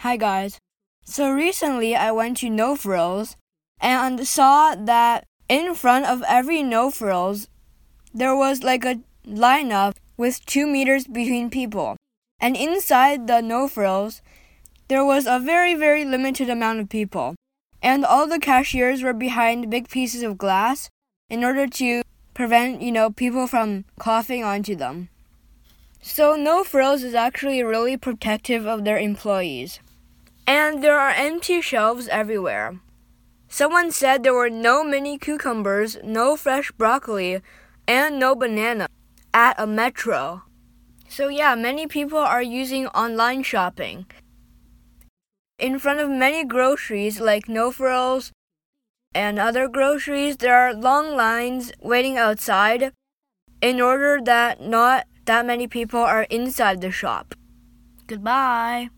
Hi guys. So recently I went to No Frills and saw that in front of every No Frills there was like a lineup with two meters between people. And inside the No Frills there was a very, very limited amount of people. And all the cashiers were behind big pieces of glass in order to prevent, you know, people from coughing onto them. So No Frills is actually really protective of their employees and there are empty shelves everywhere. Someone said there were no mini cucumbers, no fresh broccoli, and no banana at a metro. So, yeah, many people are using online shopping. In front of many groceries like No Frills and other groceries, there are long lines waiting outside in order that not that many people are inside the shop. Goodbye.